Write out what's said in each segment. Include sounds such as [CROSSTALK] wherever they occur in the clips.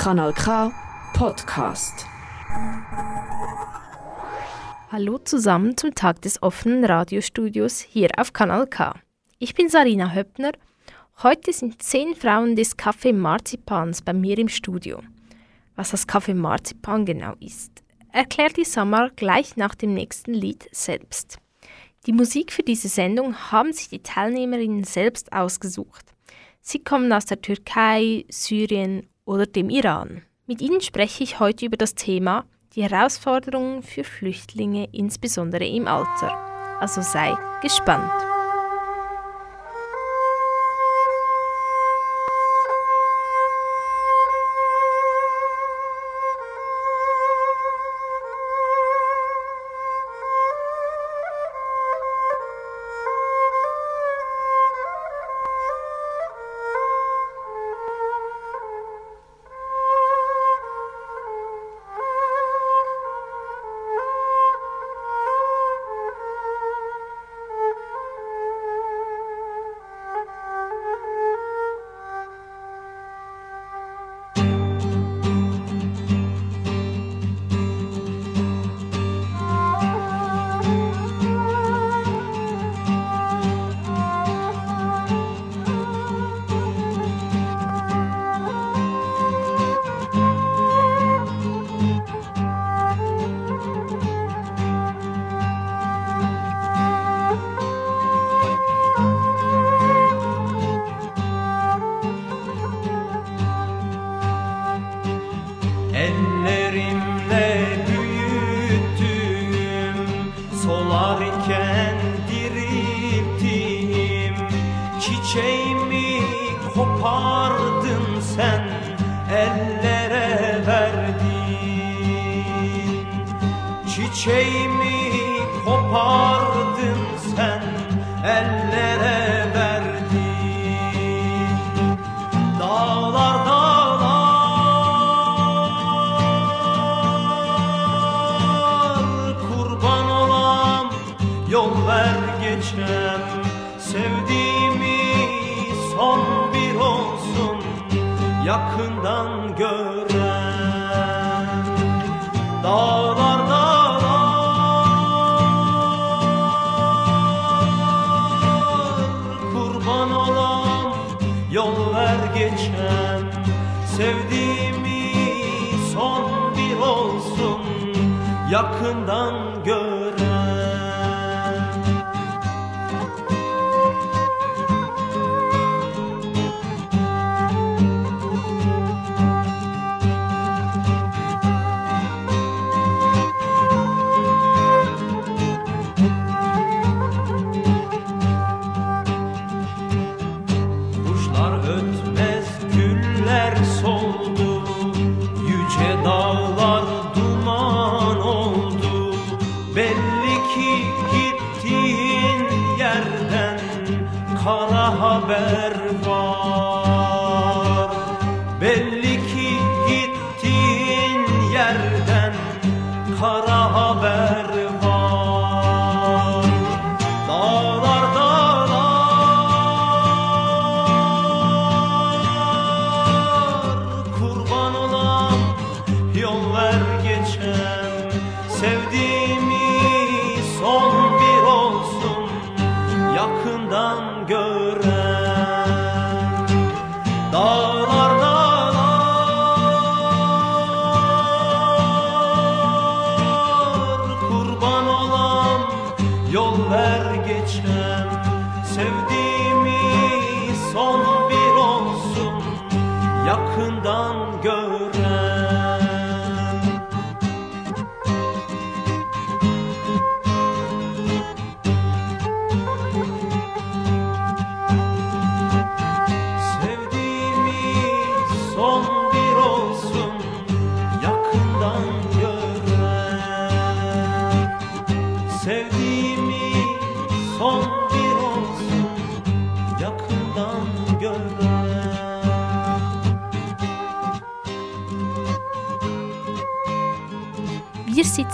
Kanal K Podcast. Hallo zusammen zum Tag des offenen Radiostudios hier auf Kanal K. Ich bin Sarina Höppner. Heute sind zehn Frauen des Café Marzipans bei mir im Studio. Was das Café Marzipan genau ist, erklärt die Samar gleich nach dem nächsten Lied selbst. Die Musik für diese Sendung haben sich die Teilnehmerinnen selbst ausgesucht. Sie kommen aus der Türkei, Syrien oder dem Iran. Mit ihnen spreche ich heute über das Thema die Herausforderungen für Flüchtlinge, insbesondere im Alter. Also sei gespannt.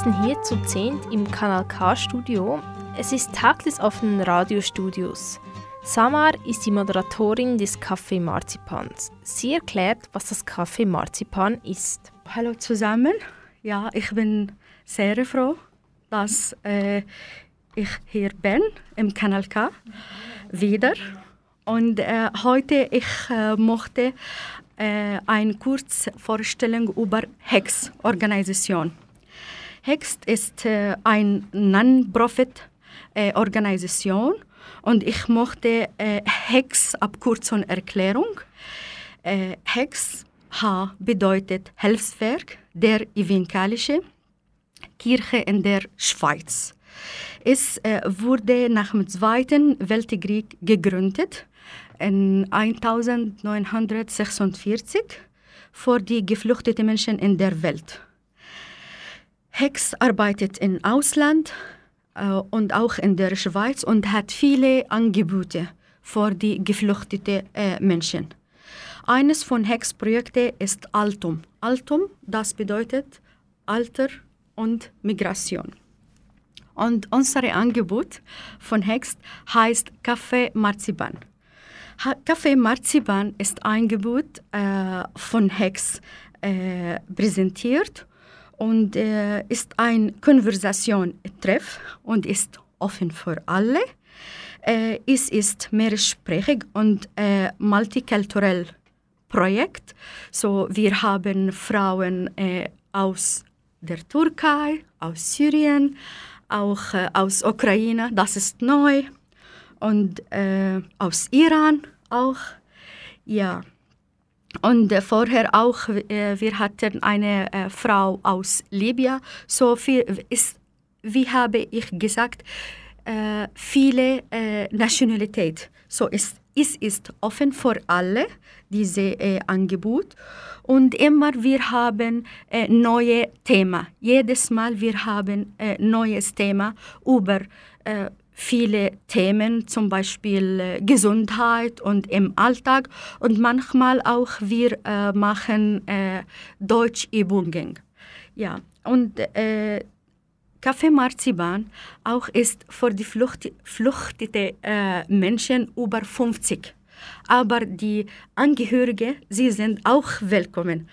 Sitzen hier zu zehnt im Kanal K Studio. Es ist Tag des offenen Radiostudios. Samar ist die Moderatorin des Café Marzipans. Sie erklärt, was das Café Marzipan ist. Hallo zusammen. Ja, ich bin sehr froh, dass äh, ich hier bin im Kanal K wieder. Und äh, heute ich äh, möchte äh, eine Kurzvorstellung über HEX-Organisation. HEX ist äh, eine Non-Profit-Organisation äh, und ich möchte äh, HEX Abkürzung Erklärung. Äh, HEX H bedeutet Hilfswerk der Evangelischen Kirche in der Schweiz. Es äh, wurde nach dem Zweiten Weltkrieg gegründet in 1946 für die geflüchteten Menschen in der Welt. Hex arbeitet im Ausland, äh, und auch in der Schweiz und hat viele Angebote für die geflüchteten äh, Menschen. Eines von Hex Projekten ist Altum. Altum, das bedeutet Alter und Migration. Und unser Angebot von Hex heißt Kaffee Marzipan. Kaffee Marzipan ist ein Angebot äh, von Hex äh, präsentiert und äh, ist ein Konversation-Treff und ist offen für alle. Äh, es ist mehrsprachig und äh, multikulturell Projekt. So, wir haben Frauen äh, aus der Türkei, aus Syrien, auch äh, aus Ukraine, das ist neu, und äh, aus Iran auch. Ja. Und äh, vorher auch, äh, wir hatten eine äh, Frau aus Libyen. So viel ist, wie habe ich gesagt, viele Nationalität. So ist es ist offen für alle diese äh, Angebot und immer wir haben äh, neue Themen. Jedes Mal wir haben äh, neues Thema über äh, viele Themen, zum Beispiel äh, Gesundheit und im Alltag und manchmal auch wir äh, machen äh, Deutschübungen. Ja, und äh, Kaffee Marzipan auch ist für die Flucht, fluchtete äh, Menschen über 50. Aber die Angehörigen, sie sind auch willkommen,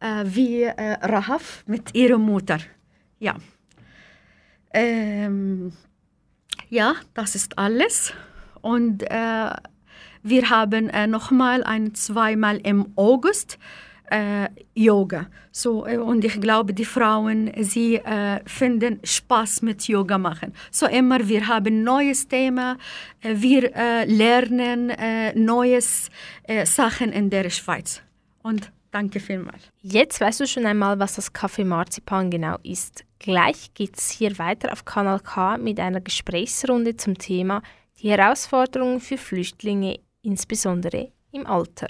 äh, wie äh, Rahaf mit ihrer Mutter. Ja. Ähm, ja, das ist alles. Und äh, wir haben äh, nochmal ein zweimal im August äh, Yoga. So, äh, und ich glaube, die Frauen, sie äh, finden Spaß mit Yoga machen. So immer, wir haben neues Thema, äh, wir äh, lernen äh, neues Sachen in der Schweiz. Und danke vielmals. Jetzt weißt du schon einmal, was das Kaffee Marzipan genau ist. Gleich geht es hier weiter auf Kanal K mit einer Gesprächsrunde zum Thema die Herausforderungen für Flüchtlinge, insbesondere im Alter.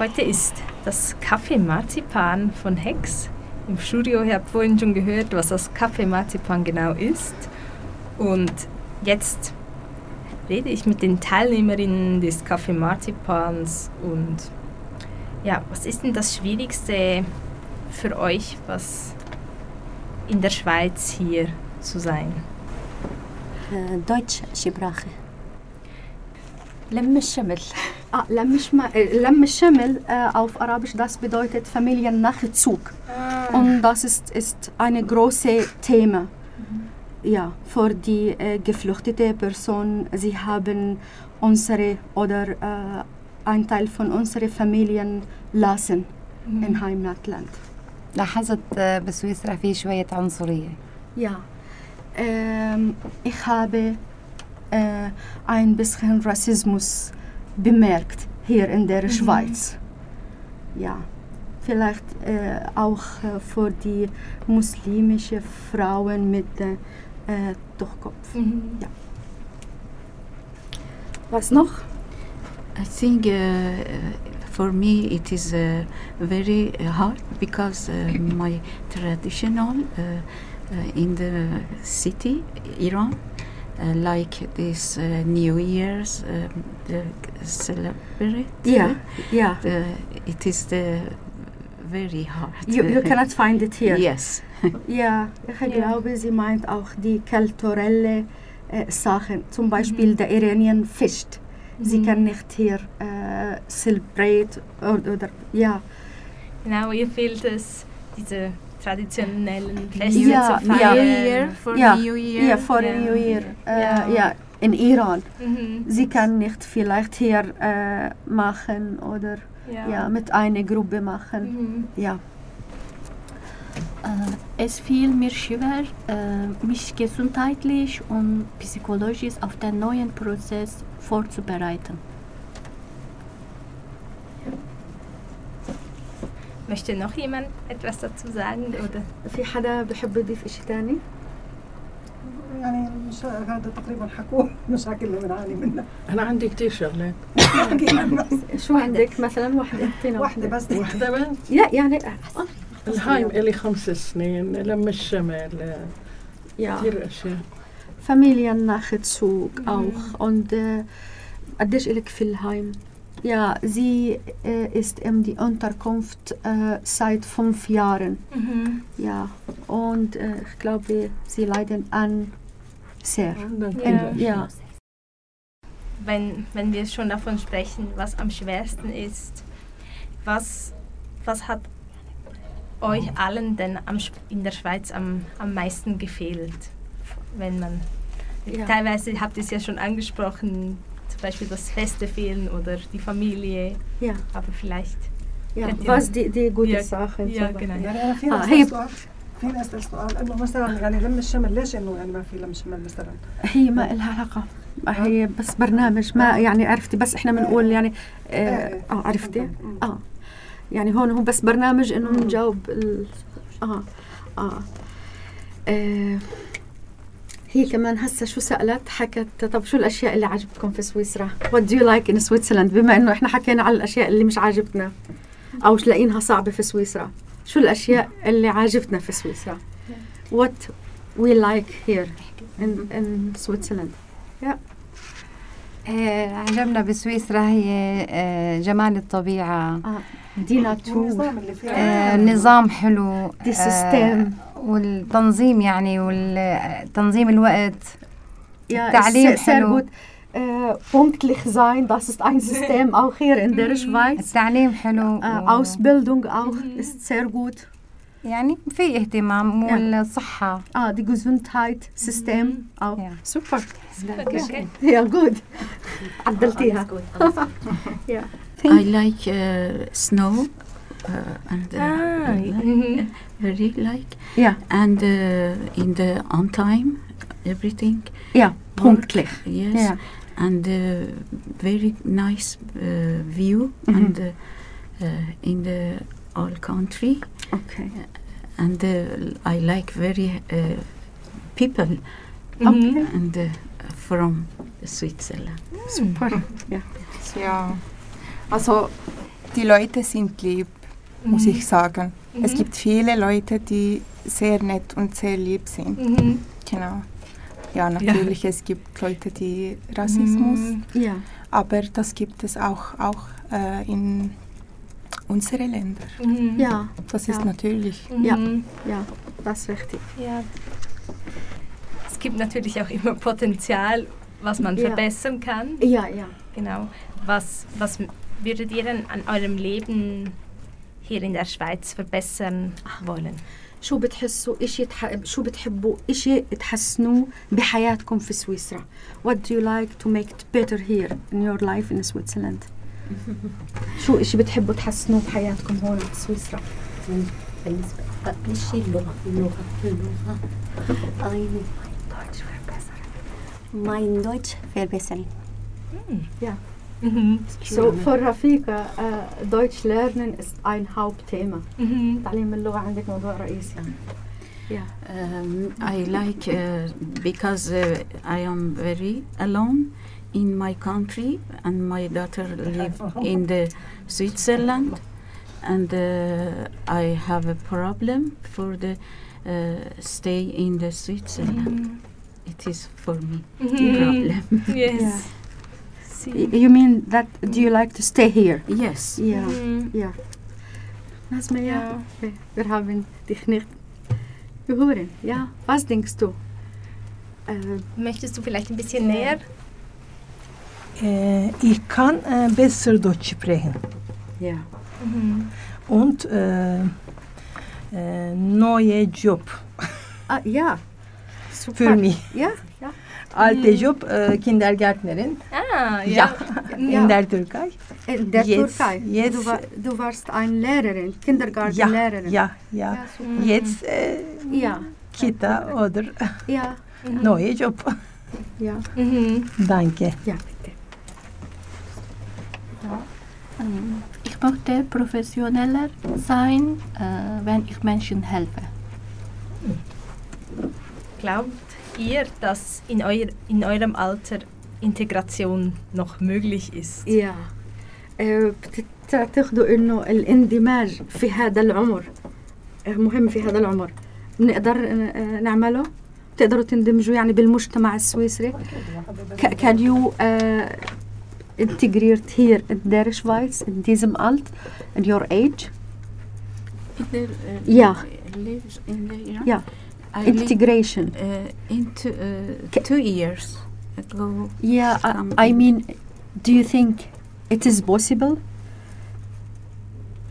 Heute ist das Kaffee Marzipan von Hex. Im Studio, ihr habt vorhin schon gehört, was das Kaffee Marzipan genau ist. Und jetzt rede ich mit den Teilnehmerinnen des Kaffee Marzipans und ja, was ist denn das Schwierigste für euch, was in der Schweiz hier zu sein? Äh, Deutsche Sprache. لم الشمل Ah, Lamm Shma- äh, Lamm Schimmel äh, auf Arabisch, das bedeutet Familiennachzug. Und das ist, ist eine große Thema. Ja, für die äh, geflüchtete Person. Sie haben unsere oder äh, ein Teil von unserer Familien lassen im Heimatland. لاحظت آه، بسويسرا في شوية عنصرية Ja, ähm, ich habe äh, ein bisschen Rassismus bemerkt hier in der Schweiz. Ja, vielleicht äh, auch äh, für die muslimische Frauen mit äh, äh, Durchkopf. Ja. Was noch? I think uh, for me it is uh, very hard because uh, my traditional in the city Iran uh, like this uh, New Year's um, the celebrate Ja, ja. the, it is the very hard You, you cannot find it here. yes [LAUGHS] Ja, ich glaube, sie meint auch die kulturelle äh, Sachen. Zum Beispiel der Iranian fischt. Sie Mhm. kann nicht hier äh, celebrate oder, oder ja. Genau, ihr fehlt es, diese traditionellen Feste Ja, zu ja. feiern. New Year for Ja, New Year Ja, vor Ja. New Year. Äh, Ja. ja. in Iran. Mhm. Sie kann nicht vielleicht hier äh, machen oder Ja. ja. mit einer Gruppe machen. Mhm. Ja. Äh, es fiel mir schwer, äh, mich gesundheitlich und psychologisch auf den neuen Prozess vorzubereiten. Möchte noch jemand etwas dazu sagen? Oder? في حدا بحب يضيف شيء ثاني؟ يعني مش هذا تقريبا حكوه المشاكل اللي بنعاني منها. أنا عندي كتير شغلات. [LAUGHS] احكي عنها شو عندك مثلا؟ واحدة. اعطينا واحدة. بس. واحدة بس؟ لا يعني الهايم إلي خمس سنين لم الشمال. ja. كتير أشياء. Familiennachzug auch und äh, قديش إلك في الهايم؟ Ja, sie äh, ist in die Unterkunft äh, seit fünf Jahren. Mhm. Ja, und äh, ich glaube, sie leiden an sehr. Ja. Ja, Wenn, wenn wir schon davon sprechen, was am schwersten ist, was, was hat euch allen denn am, in der Schweiz am, am meisten gefehlt? Wenn man Ja. teilweise habt ihr es ja schon angesprochen, Beispiel das Feste fehlen oder die Familie, ja, aber vielleicht. ja. Was die, die gute Ja, Sachen ja, genau. يعني في آه، سؤال اسال سؤال انه مثلا يعني لم الشمل ليش انه يعني ما في لم شمل مثلا؟ هي ما لها علاقة هي بس برنامج ما يعني عرفتي بس إحنا بنقول يعني آه, آه عرفتي آه يعني هون هو بس برنامج انه بنجاوب ال... آه. آه آه هي كمان هسه شو سألت؟ حكت طب شو الأشياء اللي عجبتكم في سويسرا؟ وات دو يو لايك ان سويسرلاند بما إنه إحنا حكينا على الأشياء اللي مش عاجبتنا أو مش لاقينها صعبة في سويسرا شو الأشياء اللي عاجبتنا في سويسرا؟ وات وي لايك هير ان ان سويسرلاند يا آه، عجبنا بسويسرا هي آه، جمال الطبيعة. آه. دي ناتور آه، نظام حلو. دي آه، سيستم والتنظيم يعني وتنظيم الوقت. Ja, تعليم ist sehr, sehr حلو. punktlich sein, das ist ein System auch hier in der Schweiz. التعليم حلو. Ausbildung auch ist sehr gut. يعني في اهتمام. والصحة Ah, die Gesundheitssystem auch. Ja. Super. Okay. Ja, gut. عدلتيها. I like uh, snow uh, and uh, Ah, uh, mhm. very like Ja, and uh, in the on time everything ja, punktlich. yes Ja. and uh, very nice uh, view Mhm. and uh, uh, in the all country Okay. and uh, I like very uh, people Okay. and uh, from Switzerland. Super. [LAUGHS] Ja. Ja, also die Leute sind lieb, muss ich sagen. Es gibt viele Leute, die sehr nett und sehr lieb sind. Mhm. Genau. Ja, natürlich, es gibt Leute, die Rassismus, Ja. aber das gibt es auch, auch äh, in unseren Ländern. Mhm. Ja. Das Ja. ist natürlich. Ja. Mhm. Ja, das ist richtig. Ja. Es gibt natürlich auch immer Potenzial, was man Ja. verbessern kann. Ja, ja. Genau. Was, was würdet ihr denn an eurem Leben hier in der Schweiz verbessern wollen? شو بتحسوا إشي تح... شو بتحبوا إشي تحسنوه بحياتكم في سويسرا What do you like to make it better here in your life in Switzerland شو إشي بتحبوا تحسنوه بحياتكم هون في سويسرا بالنسبة شيء اللغة اللغة اللغة ein mein Deutsch verbessern. Ja. Mhm. So für Rafika uh, Deutsch lernen ist ein Hauptthema Mhm. تعليم اللغة عندك موضوع رئيسي Yeah. Um, I like uh, because uh, I am very alone in my country and my daughter live in the Switzerland and uh, I have a problem for the uh, stay in the Switzerland. It is for me Mhm. problem. [LAUGHS] Yes. Yeah. See. You mean that do you like to stay here? yes. Yeah. Mhm. Ja. Nasma, ja. Ja. Okay. Wir haben dich nicht gehört. Ja, was denkst du? Äh, Möchtest du vielleicht ein bisschen näher? Äh, ich kann äh, besser Deutsch sprechen. ja. Mhm. Und äh, äh, neue Job Ah, ja. Super. für mich. Ja, ja. Alte Job, äh, [LAUGHS] Kindergärtnerin Ah, ja. ja. in der Türkei. In der Jetzt- Türkei. jetzt- du, war, du warst eine Lehrerin, Ja, Kindergartenlehrerin. ja, ja. Ja. Jetzt äh, Ja, Kita oder ja, [LAUGHS] neue Job. ja. Mhm. Danke. Ja, Ich möchte professioneller sein, äh, wenn ich Menschen helfe. Glaubt ihr, dass in, euer, in eurem Alter Integration noch möglich ist? يا آه، بتعتقدوا انه الاندماج في هذا العمر آه، مهم في هذا العمر بنقدر آه، نعمله تقدروا تندمجوا يعني بالمجتمع السويسري Ca- can you uh, integriert hier in der Schweiz in diesem Alt in your age In the, uh, Ja. lives in the Iran. Ja. I live, integration uh, into uh, Ca- two years ago. yeah I, I mean do you think it is possible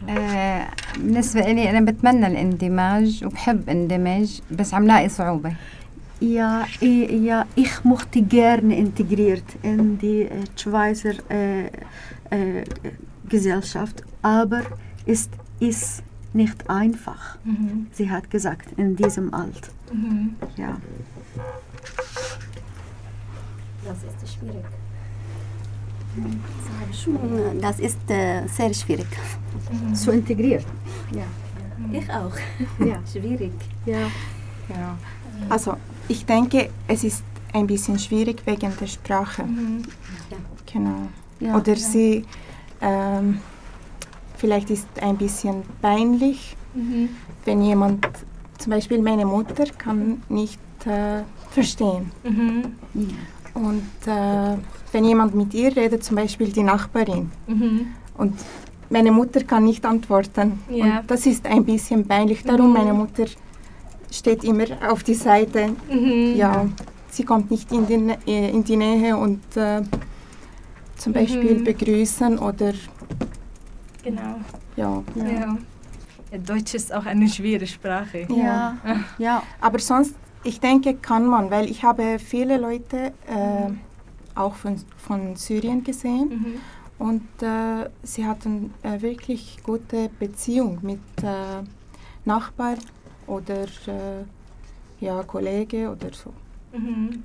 آه، بالنسبة لي أنا بتمنى الاندماج وبحب اندمج بس عم لاقي صعوبة Ja, i- ja, ich möchte gerne integriert in die äh, Schweizer äh, äh, Gesellschaft, aber ist ist nicht einfach. Mhm. Sie hat gesagt in diesem Alt. Mhm. Ja. Das ist schwierig. Schon, Das ist äh, sehr schwierig. Zu integrieren. Ich auch. Ja. [LAUGHS] Schwierig. Ja. Ja. Also ich denke, es ist ein bisschen schwierig wegen der Sprache. Mhm. Genau. Ja. Oder sie, ähm, vielleicht ist ein bisschen peinlich, Mhm. wenn jemand, zum Beispiel meine Mutter kann nicht äh, verstehen. Mhm. Und äh, wenn jemand mit ihr redet, zum Beispiel die Nachbarin, Mhm. und meine Mutter kann nicht antworten. Ja. Und das ist ein bisschen peinlich. Darum, Mhm. meine Mutter steht immer auf die Seite. Mhm. Ja, sie kommt nicht in die, äh, in die Nähe und äh, zum Beispiel Mhm. begrüßen oder Genau. ja. Ja. Ja, Deutsch ist auch eine schwere Sprache. Ja. Ja. Aber sonst, ich denke, kann man, weil ich habe viele Leute äh, auch von, von Syrien gesehen Mhm. und äh, sie hatten äh, wirklich gute Beziehung mit äh, Nachbar oder äh, ja, Kollege oder so. Mhm.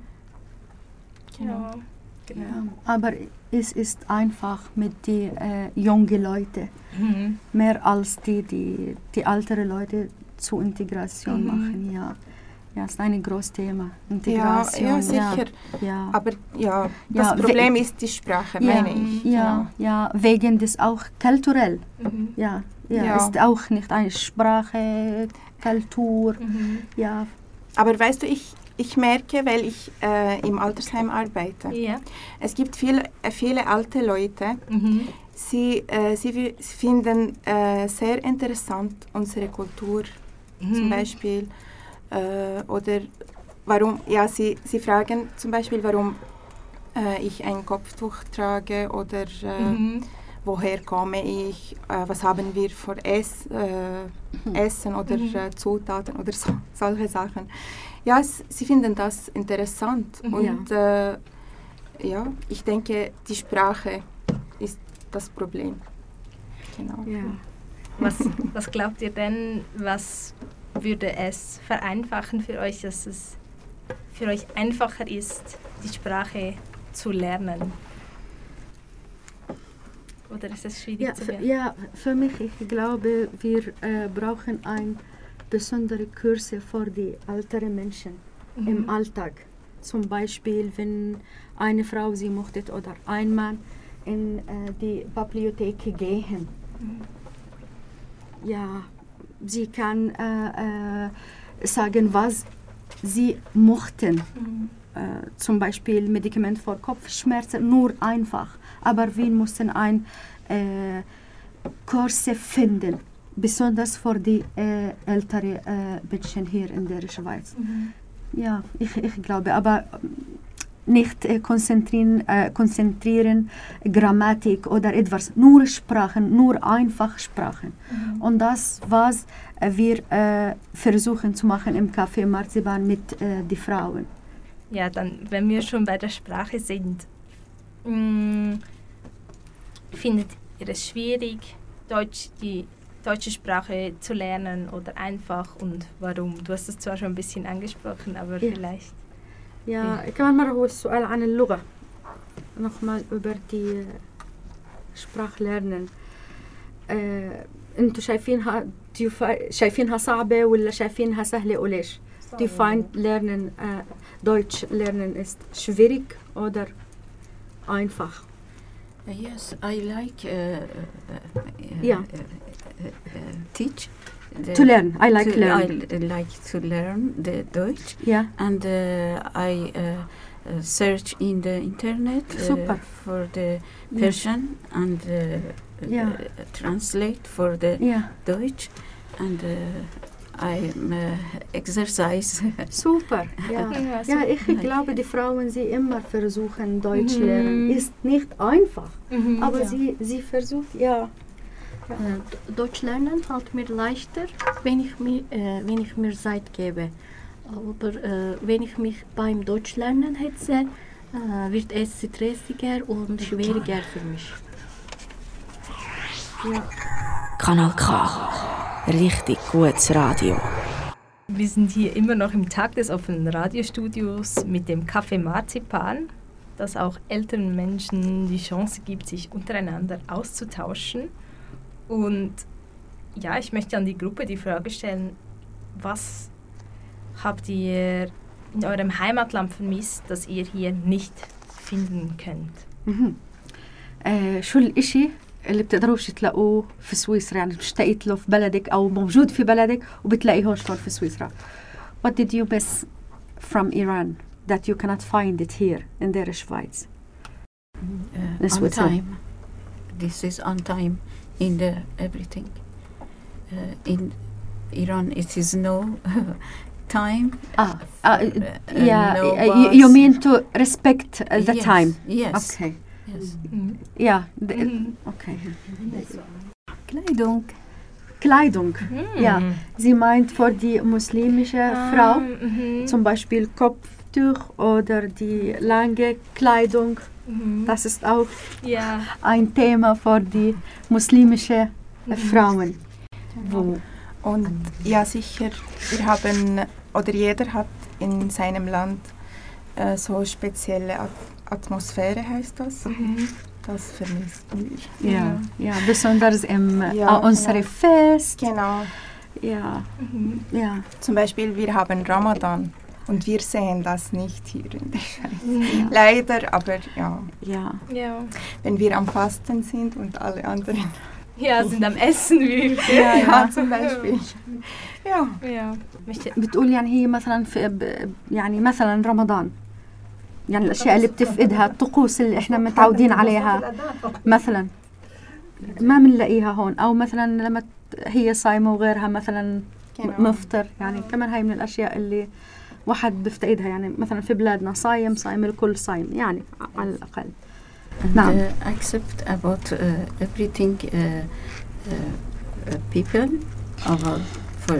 Genau. genau. Aber es ist einfach mit den äh, jungen Leuten Mhm. mehr als die, die, die ältere Leute zur Integration Mhm. machen, ja. Ja, ist ein großes Thema. Ja, Integration. ja, sicher. Ja. Aber ja, Ja, das we- Problem ist die Sprache, ja, meine ich. Ja, ja, wegen des auch kulturell. Mhm. Ja, ja, Ja. ist auch nicht eine Sprache, Kultur. Mhm. Ja, Aber weißt du, ich, ich merke, weil ich äh, im Altersheim arbeite, Ja. es gibt viel, äh, viele alte Leute, Mhm. sie, äh, sie fi- finden äh, sehr interessant unsere Kultur zum Mhm. Beispiel. Äh, oder warum, ja, sie, sie fragen zum Beispiel, warum äh, ich ein Kopftuch trage oder äh, Mhm. Woher komme ich, äh, was haben wir für Ess, äh, Essen oder Mhm. äh, Zutaten oder so, [LAUGHS] solche Sachen. Ja, es, sie finden das interessant Mhm. und äh, ja, ich denke, die Sprache ist das Problem. Genau. ja. Was, was glaubt ihr denn, was würde es vereinfachen für euch, dass es für euch einfacher ist, die Sprache zu lernen? Oder ist es schwierig Ja, zu für, lernen? ja, für mich, ich glaube, wir äh, brauchen ein besondere Kurse für die älteren Menschen Mhm. im Alltag. Zum Beispiel, wenn eine Frau sie möchte oder ein Mann in äh, die Bibliothek gehen. Ja, sie kann äh, äh, sagen, was sie mochten. Mhm. Äh, zum Beispiel Medikament für Kopfschmerzen, nur einfach. Aber wir mussten ein äh, Kurse finden, besonders für die äh, älteren äh, Menschen hier in der Schweiz. Mhm. Ja, ich, ich glaube, aber ähm, nicht äh, konzentrieren, äh, konzentrieren, Grammatik oder etwas, nur Sprachen, nur einfach Sprachen. Und das, was wir äh, versuchen zu machen im Café Marzipan mit äh, den Frauen. Ja, dann, wenn wir schon bei der Sprache sind, mh, findet ihr es schwierig, Deutsch, die deutsche Sprache zu lernen oder einfach und warum? Du hast es zwar schon ein bisschen angesprochen, aber Ja. vielleicht. يا كمان مرة هو السؤال عن اللغة نقمل über die Sprache lernen آه، انتوا شايفينها do you fi- شايفينها صعبة ولا شايفينها سهلة وليش؟ Do you find lernen äh, Deutsch lernen ist schwierig oder einfach? Uh, yes, I like uh, uh, Yeah. uh, uh, uh, teach. To learn. I like to, learn. I like to learn the Deutsch, Yeah. and uh, I uh, uh, search in the internet Super. for the Yeah. Persian and uh, Yeah. uh, translate for the Yeah. Deutsch, and uh, I uh, exercise. [LAUGHS] Super. Ja. Ja, ja, ich glaube, die Frauen, sie immer versuchen Deutsch Mhm. lernen. Ist nicht einfach, Mhm, aber ja. sie, sie versucht, ja. Äh, Deutsch lernen fällt mir leichter, wenn ich mir, äh, wenn ich mir Zeit gebe. Aber äh, wenn ich mich beim Deutsch lernen hetze, äh, wird es stressiger und schwieriger für mich. Kanal K Richtig gutes Radio. Wir sind hier immer noch im Tag des offenen Radiostudios mit dem Café Marzipan, das auch älteren Menschen die Chance gibt, sich untereinander auszutauschen. Und ja, ich möchte an die Gruppe die Frage stellen, was habt ihr in eurem Heimatland vermisst, das ihr hier nicht finden könnt? مهم. آه شو الإشي اللي بتقدروش تلاقوه في سويسرا يعني اشتقيت له في بلدك أو موجود في بلدك وبتلاقيه هون في سويسرا What did you miss from Iran that you cannot find it here in der Schweiz? uh, This on would help. time. This is on time in the everything. Uh, in Iran, it is no [LAUGHS] time. Ah, ah, Uh, yeah, no uh, you, you bus. mean to respect uh, the Yes, time? Yes. Okay, Yes. yeah, the, Mhm. okay. Kleidung. Kleidung, ja. Sie meint für die muslimische Frau Mhm. zum Beispiel Kopftuch oder die lange Kleidung. Mhm. Das ist auch Ja. ein Thema für die muslimische äh, Frauen. Wo Und ja, sicher, wir haben, oder jeder hat in seinem Land äh, so spezielle Atmosphäre, heißt das. Das vermisst wir. ja, ja, besonders im Ja, äh, unsere ja. Fest, Genau. Ja. ja. Zum Beispiel, wir haben Ramadan und wir sehen das nicht hier in der Schweiz. [LAUGHS] Leider, aber ja. Ja. Ja. Wenn wir am Fasten sind und alle anderen. [LAUGHS] Ja, sind am Essen wie Ja, ja, zum Beispiel. Ja. Ja. Möchte- بتقول يعني هي مثلا في ب- يعني مثلا رمضان يعني الأشياء اللي بتفقدها الطقوس اللي إحنا متعودين عليها. مثلا ما بنلاقيها هون. أو مثلا لما هي صايمة وغيرها مثلا. مفطر. يعني كمان هاي من الأشياء اللي واحد بيفتقدها. يعني مثلا في بلادنا صايم صايم الكل صايم. يعني على الأقل. نعم. uh, accept about uh, everything uh, uh, uh, people about for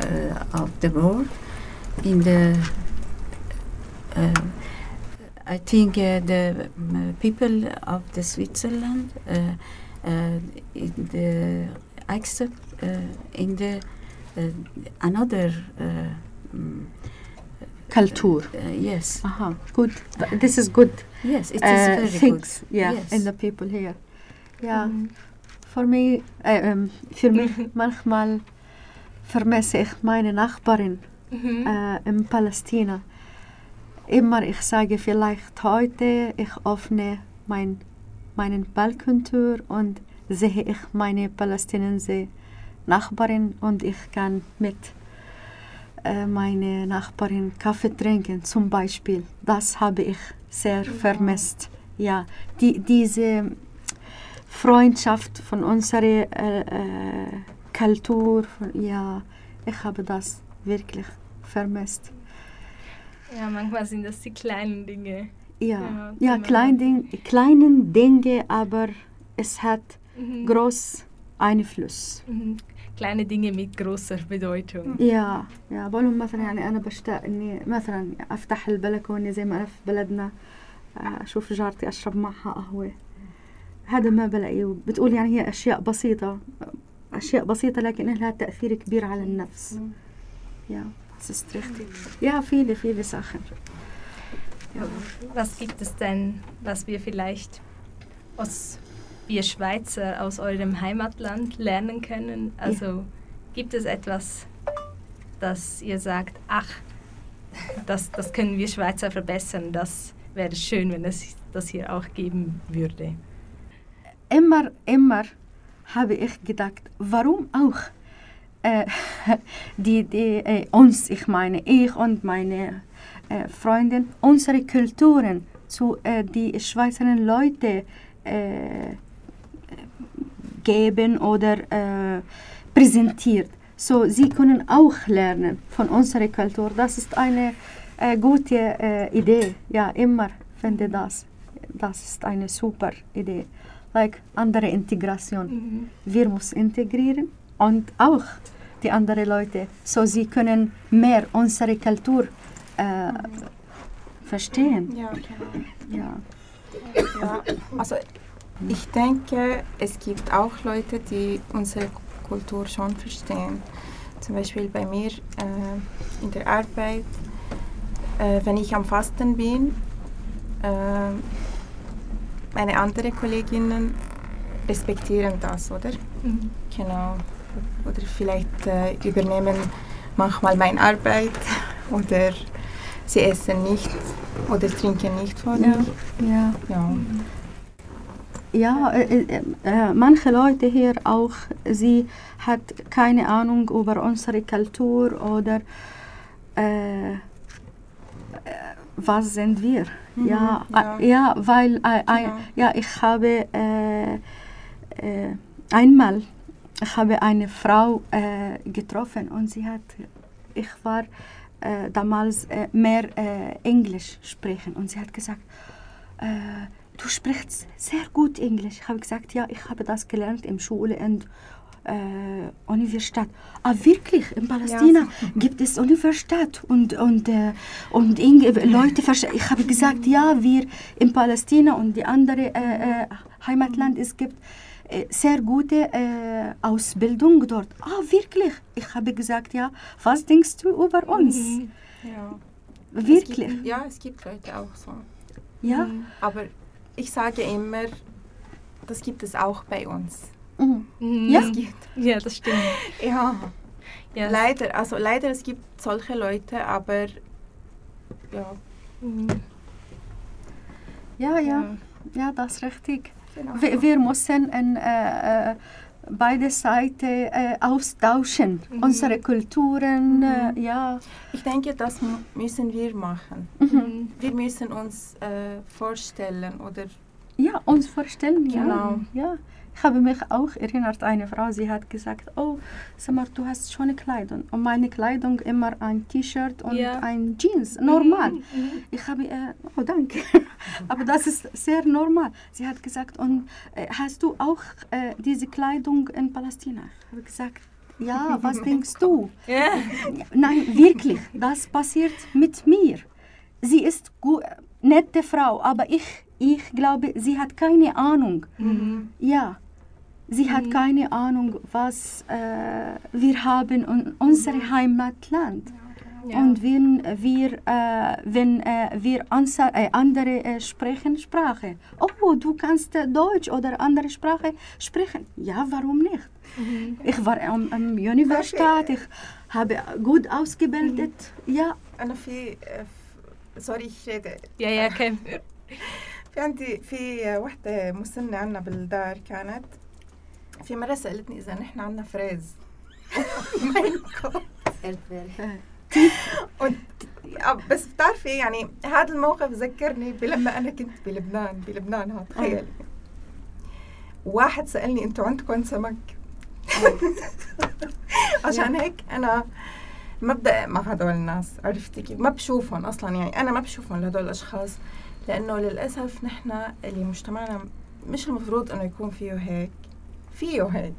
uh, of the world in the uh, I think uh, the um, people of the Switzerland uh, uh, in the accept in the another. Um, culture. Uh, yes. Uh -huh. Good. Th this is good. Yes, it uh, is very things, good. Yeah, yes. in the people here. Yeah. Mm-hmm. Mm. Voor mij, uh, um, [LAUGHS] manchmal vermisse ik mijn nachbarin mm-hmm. uh, in Palestina. Immer ich sage vielleicht heute ich öffne mein meinen Balkontür und sehe ich meine palästinensische Nachbarin und ich kann mit äh, meine Nachbarin Kaffee trinken zum Beispiel. Das habe ich sehr vermisst. Ja, die, diese Freundschaft von unserer äh, äh, Kultur, von, ja, ich habe das wirklich vermisst. Ja, manchmal sind das die kleinen Dinge. Ja, Ja, ja, klein Ding, kleinen Dinge, aber es hat Mhm. groß Einfluss. Mhm. Kleine Dinge mit großer Bedeutung. يا يا بقولهم مثلا يعني أنا بشتاق إني مثلا أفتح البلكونة زي ما أنا في بلدنا آه، أشوف جارتي أشرب معها قهوة هذا ما بلاقيه بتقول يعني هي أشياء بسيطة أشياء بسيطة لكن لها تأثير كبير على النفس يا das ist richtig. Ja, viele, viele Sachen. Was gibt es denn, was wir vielleicht aus wir Schweizer aus eurem Heimatland lernen können? Also gibt es etwas, das ihr sagt, ach, das, das können wir Schweizer verbessern, das wäre schön, wenn es das hier auch geben würde. Immer, immer habe ich gedacht, warum auch äh, [LAUGHS] die, die, äh, uns, ich meine, ich und meine äh, Freundin, unsere Kulturen zu äh, die Schweizer Leute äh, geben oder äh, präsentiert. So, sie können auch lernen von unserer Kultur. Das ist eine gute Idee. Ja, immer finde das. Das ist eine super Idee. Like andere Integration. Wir müssen integrieren und auch die anderen Leute, so sie können mehr unsere Kultur äh, verstehen. Ja, genau. Ja. Ja, also ich denke, es gibt auch Leute, die unsere Kultur schon verstehen. Zum Beispiel bei mir äh, in der Arbeit, äh, wenn ich am Fasten bin, äh, meine anderen Kolleginnen respektieren das, oder? Genau. Oder vielleicht äh, übernehmen manchmal meine Arbeit [LAUGHS] oder sie essen nicht oder trinken nicht vor Ja. mir. Ja. Ja. Ja, äh, äh, äh, manche Leute hier auch, sie hat keine Ahnung über unsere Kultur oder äh, äh, was sind wir. ja, ja. äh, ja, weil Genau. ja, ich habe einmal ich habe eine Frau äh, getroffen und sie hat, ich war äh, damals äh, mehr äh, Englisch sprechen und sie hat gesagt, äh, du sprichst sehr gut Englisch. Ich habe gesagt, ja, ich habe das gelernt in Schule und äh, Universität. Ah, wirklich? In Palästina [LAUGHS] gibt es Universität und, und, und Eng Leute verstehen. Ich habe gesagt, ja, wir in Palästina und die andere Heimatland, es gibt sehr gute äh, Ausbildung dort. Ah, wirklich? Ich habe gesagt, ja, was denkst du über uns? Ja. Wirklich? Es gibt, ja, es gibt Leute auch so. Ja? Aber ich sage immer, das gibt es auch bei uns. Mhm. Mhm. Ja. Es gibt, [LAUGHS] Ja, das stimmt. ja. Ja. Leider, also leider, es gibt solche Leute, aber ja. Ja, ja, ja, das ist richtig. Genau. Wir, wir müssen äh, äh, beide Seiten äh, austauschen. Unsere Kulturen, äh, ja. Ich denke, das müssen wir machen. Mhm. Wir müssen uns äh, vorstellen oder Ja, uns vorstellen, Genau. ja. Ich habe mich auch erinnert, eine Frau, sie hat gesagt, oh, sag mal, du hast schöne Kleidung. Und meine Kleidung immer ein T-Shirt und Ja. ein Jeans, normal. Ich habe, äh, oh danke, [LAUGHS] aber das ist sehr normal. Sie hat gesagt, und äh, hast du auch äh, diese Kleidung in Palästina? Ich habe gesagt, ja, was denkst du? Ja. [LAUGHS] Nein, wirklich, das passiert mit mir. Sie ist gu- nette Frau, aber ich, ich glaube, sie hat keine Ahnung. Ja, sie hat keine Ahnung, was äh, wir haben in unserem Heimatland. Und wenn wir, äh, wenn äh, wir ansa- äh, andere äh, sprechen Sprache, oh, du kannst äh, Deutsch oder andere Sprache sprechen. Ja, warum nicht? Ich war am, am Universität, ich habe gut ausgebildet. Ja, أنا في سوري Ja, ja, okay. في عندي في وحدة مسنة عنا بالدار كانت في مرة سألتني إذا نحن عنا فريز ja, بس بتعرفي يعني هذا الموقف ذكرني بلما أنا كنت بلبنان بلبنان ها تخيل واحد سألني أنتوا عندكم سمك؟ [LAUGHS] عشان هيك أنا ما ببدأ مع هدول الناس عرفتي كيف؟ ما بشوفهم أصلا يعني أنا ما بشوفهم لهدول الأشخاص لأنه للأسف نحن اللي مجتمعنا مش المفروض إنه يكون فيه هيك. فيه هيك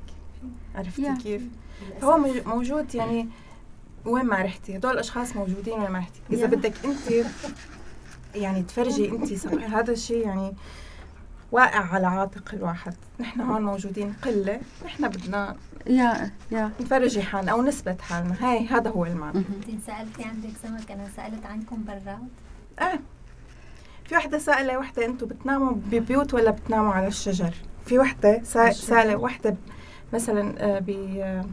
عرفتي Yeah. كيف؟ موج- موجود يعني وين ما رحتي. هدول الأشخاص موجودين وين ما رحتي. إذا Yeah. بدك أنت يعني تفرجي أنت صح- هذا الشيء يعني واقع على عاتق الواحد. نحن هون موجودين قلة نحن بدنا ja, ja. نفرجي حالنا أو نثبت حالنا. هاي هذا هو المعنى. إنت سألتي عندك سمك أنا سألت عنكم برات. آه. في وحدة سائلة وحدة أنتوا بتناموا ببيوت ولا بتناموا على الشجر؟ في وحدة سا- سائلة وحدة مثلا آه، ب- آه،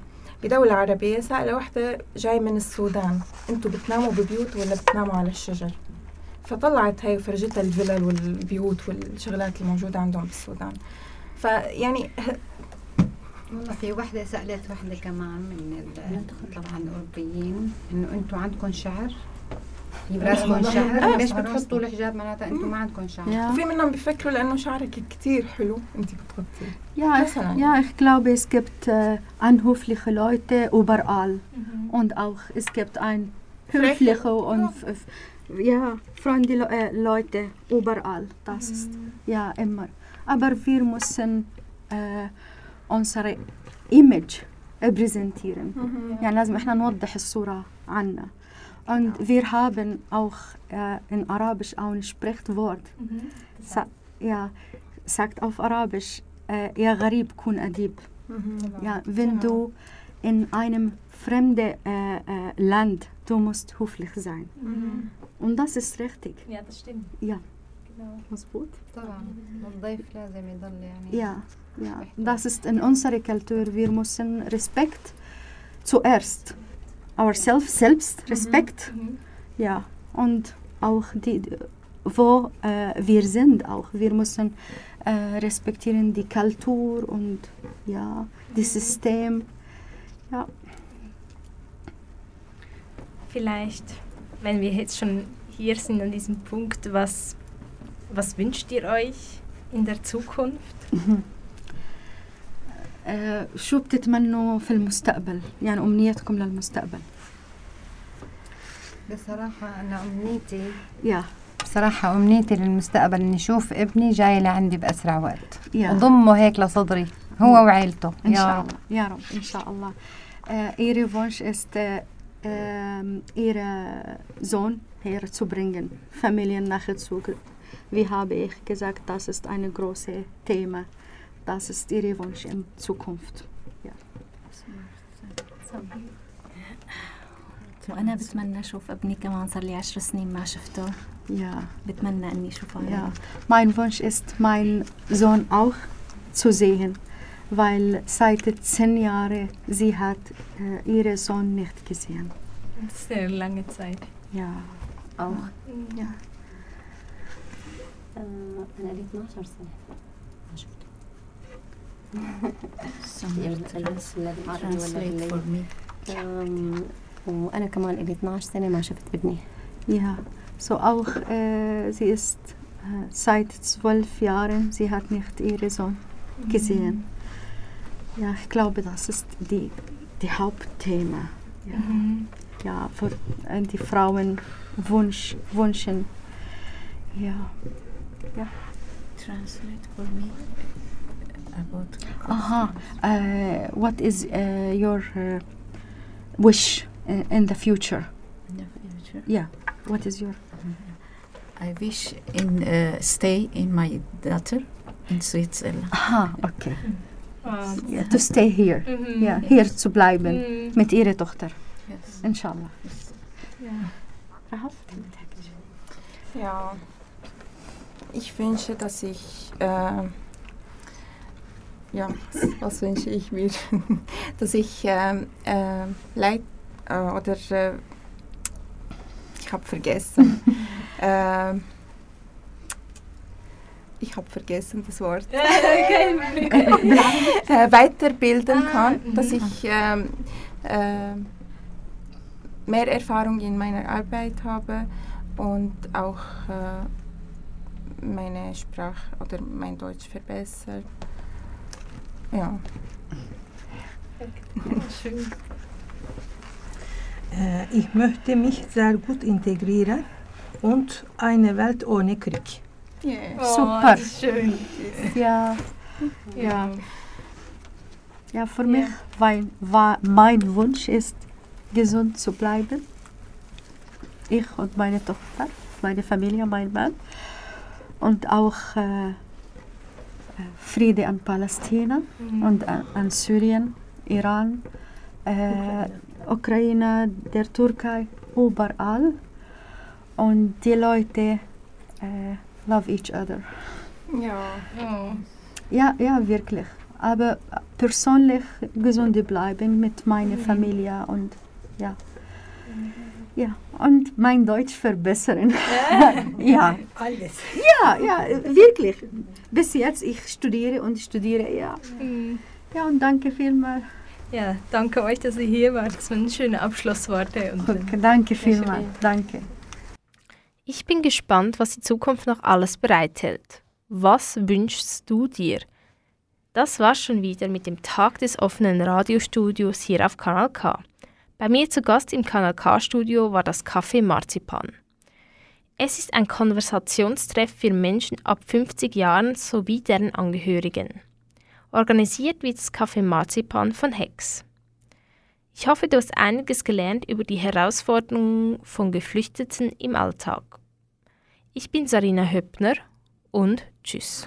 بدولة عربية سائلة وحدة جاي من السودان. أنتوا بتناموا ببيوت ولا بتناموا على الشجر؟ فطلعت هاي وفرجتها الفلل والبيوت والشغلات اللي موجودة عندهم بالسودان. فيعني والله في وحدة سألت وحدة كمان من طبعا الأوروبيين إنه أنتم عندكم شعر؟ يبرزكم شعر. آه، ليش بتحطوا الحجاب معناتها أنتم ما عندكم شعر؟ وفي منهم بيفكروا لأنه شعرك كثير حلو. انت بتغطي يا اخ كلاو بيس كبت آه، أن هوفلي خلويته وبرقال. اند أوخ إس أن هوفلي خو اون يا فراندي آه، لويته وبرقال. تاس يا إمر. أبر فير مسن أون سري ايمج أبريزنتيرن. يعني لازم إحنا نوضح الصورة عنا. Und wir haben auch äh, in Arabisch auch ein Sprichwort. Sa ja, sagt auf Arabisch, äh, ja Gharib kun adib. Ja, wenn du in einem fremden äh, äh, Land, du musst höflich sein. Und das ist richtig. Ja, das stimmt. Ja, Genau. مظبوط. طبعا الضيف لازم يضل يعني Ja, ja, das ist in unserer Kultur. Wir müssen Respekt zuerst. Ourselves, selbst, Respekt. Ja, und auch die, wo äh, wir sind auch. Wir müssen äh, respektieren die Kultur und ja, das System. Ja, Vielleicht, wenn wir jetzt schon hier sind an diesem Punkt, was, was wünscht ihr euch in der Zukunft? آه، شو بتتمنوا في المستقبل؟ يعني أمنيتكم للمستقبل؟ بصراحة أنا أمنيتي يا. بصراحة أمنيتي للمستقبل إني أشوف ابني جاي لعندي بأسرع وقت. يا. وضمه هيك لصدري هو وعيلته. إن يا شاء رب. الله. يا رب إن شاء الله. äh, Ihre Wunsch ist, Ihre Sohn herzubringen, Familiennachzug. Wie habe ich gesagt, das ist ein großes Thema. Das ist Ihre Wunsch in Zukunft. وانا بتمنى اشوف ابني كمان صار لي عشر سنين ما شفته Ja, بتمنى اني اشوفه ja. Mein Wunsch ist, meinen Sohn auch zu sehen. weil seit zehn Jahren sie hat äh, ihren Sohn nicht gesehen. Sehr lange Zeit. Ja, auch. Ja. أنا لي 12 سنة ما شفته Translate for me. أم، وأنا كمان لي 12 سنة ما شفت ابني Ja, so auch äh, sie ist äh, seit zwölf Jahren, sie hat nicht ihren Sohn gesehen. Ja, ich glaube, das ist die, die Hauptthema. Ja, ja für äh, die Frauen Wunsch, wünschen. Ja. ja. Translate for me About. Aha, uh, what is uh, your uh, wish in, in the future? in the future. Yeah, what is your I wish in uh, stay in my daughter in Switzerland. Aha, okay. Ja, to stay here. Ja, hier zu bleiben mit ihrer Tochter. Yes. Inshallah. Ja, ich wünsche, dass ich, äh, ja, was wünsche ich mir? [LAUGHS] dass ich ähm, äh, Leid äh, oder äh, ich habe vergessen. [LAUGHS] äh, ich habe vergessen das Wort. [LAUGHS] äh, weiterbilden kann, dass ich ähm, äh, mehr Erfahrung in meiner Arbeit habe und auch äh, meine Sprache oder mein Deutsch verbessert. Ja. Äh, ich möchte mich sehr gut integrieren und eine Welt ohne Krieg. Yeah. Super. schön. Ja, Ja. ja für mich weil, war mein Wunsch ist, gesund zu bleiben. Ich und meine Tochter, meine Familie, mein Mann. Und auch äh, Friede an Palästina und an, an Syrien, Iran, äh, Ukraine, der Türkei, überall. Und die Leute äh, love each other. Ja. Ja, ja, wirklich. Aber persönlich gesund bleiben mit meiner Familie und ja. Ja, und mein Deutsch verbessern. [LAUGHS] ja. Alles. Ja, ja, wirklich. Bis jetzt, ich studiere und studiere, ja. Ja, und danke vielmals. Ja, danke euch, dass ihr hier wart. Das waren schöne Abschlussworte. Und Okay, danke vielmals. Danke. Ich bin gespannt, was die Zukunft noch alles bereithält. Was wünschst du dir? Das war's schon wieder mit dem Tag des offenen Radiostudios hier auf Kanal K. Bei mir zu Gast im Kanal K-Studio war das Café Marzipan. Es ist ein Konversationstreff für Menschen ab 50 Jahren sowie deren Angehörigen. Organisiert wird das Café Marzipan von Hex. Ich hoffe, du hast einiges gelernt über die Herausforderungen von Geflüchteten im Alltag. Ich bin Sarina Höppner und tschüss.